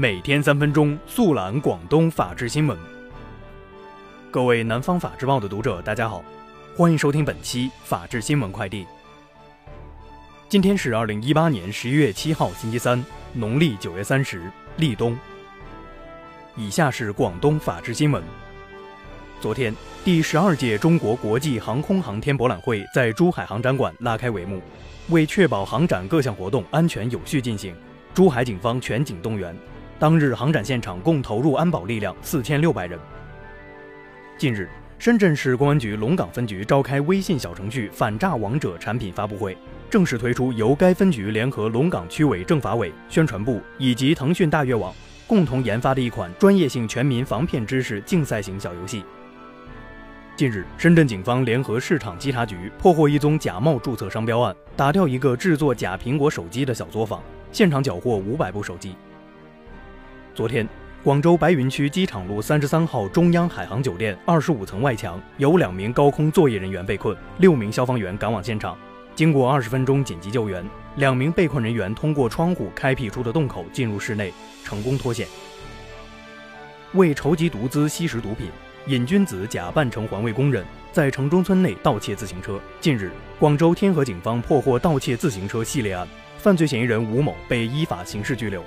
每天三分钟速览广东法治新闻。各位南方法制报的读者，大家好，欢迎收听本期法治新闻快递。今天是二零一八年十一月七号，星期三，农历九月三十，立冬。以下是广东法治新闻。昨天，第十二届中国国际航空航天博览会在珠海航展馆拉开帷幕。为确保航展各项活动安全有序进行，珠海警方全警动员，当日航展现场共投入安保力量四千六百人。近日，深圳市公安局龙岗分局召开微信小程序“反诈王者”产品发布会，正式推出由该分局联合龙岗区委政法委、宣传部以及腾讯大阅网共同研发的一款专业性全民防骗知识竞赛型小游戏。近日，深圳警方联合市场稽查局破获一宗假冒注册商标案，打掉一个制作假苹果手机的小作坊，现场缴获五百部手机。昨天，广州白云区机场路三十三号中央海航酒店二十五层外墙有两名高空作业人员被困，六名消防员赶往现场，经过二十分钟紧急救援，两名被困人员通过窗户开辟出的洞口进入室内，成功脱险。为筹集毒资吸食毒品。瘾君子假扮成环卫工人，在城中村内盗窃自行车。近日，广州天河警方破获盗窃自行车系列案，犯罪嫌疑人吴某被依法刑事拘留。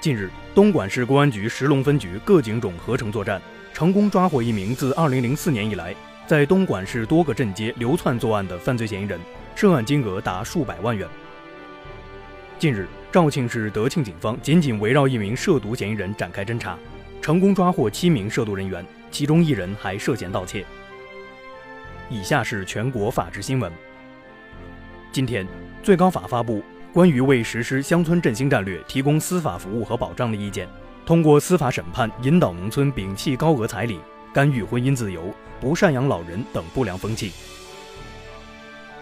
近日，东莞市公安局石龙分局各警种合成作战，成功抓获一名自2004年以来在东莞市多个镇街流窜作案的犯罪嫌疑人，涉案金额达数百万元。近日，肇庆市德庆警方紧紧围绕一名涉毒嫌疑人展开侦查。成功抓获七名涉毒人员，其中一人还涉嫌盗窃。以下是全国法治新闻。今天，最高法发布关于为实施乡村振兴战略提供司法服务和保障的意见，通过司法审判引导农村摒弃高额彩礼、干预婚姻自由、不赡养老人等不良风气。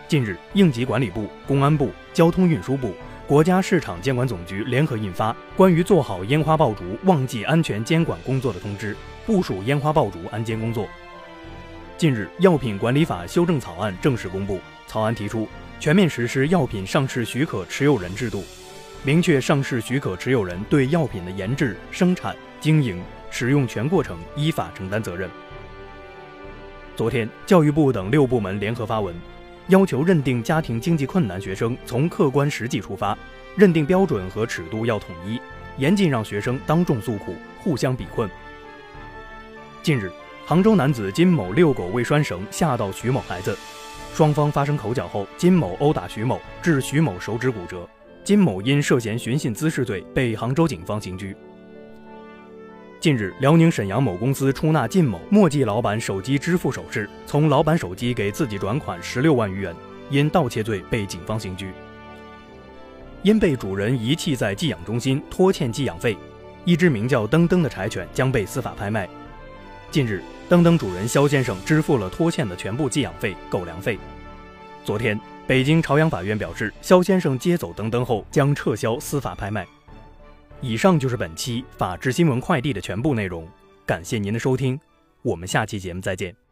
近日，应急管理部、公安部、交通运输部。国家市场监管总局联合印发《关于做好烟花爆竹旺季安全监管工作的通知》，部署烟花爆竹安监工作。近日，《药品管理法》修正草案正式公布，草案提出全面实施药品上市许可持有人制度，明确上市许可持有人对药品的研制、生产、经营、使用全过程依法承担责任。昨天，教育部等六部门联合发文。要求认定家庭经济困难学生从客观实际出发，认定标准和尺度要统一，严禁让学生当众诉苦、互相比困。近日，杭州男子金某遛狗未拴绳吓到徐某孩子，双方发生口角后，金某殴打徐某，致徐某手指骨折，金某因涉嫌寻衅滋事罪被杭州警方刑拘。近日，辽宁沈阳某公司出纳靳某墨迹老板手机支付手势，从老板手机给自己转款十六万余元，因盗窃罪被警方刑拘。因被主人遗弃在寄养中心拖欠寄养费，一只名叫登登的柴犬将被司法拍卖。近日，登登主人肖先生支付了拖欠的全部寄养费、狗粮费。昨天，北京朝阳法院表示，肖先生接走登登后将撤销司法拍卖。以上就是本期法治新闻快递的全部内容，感谢您的收听，我们下期节目再见。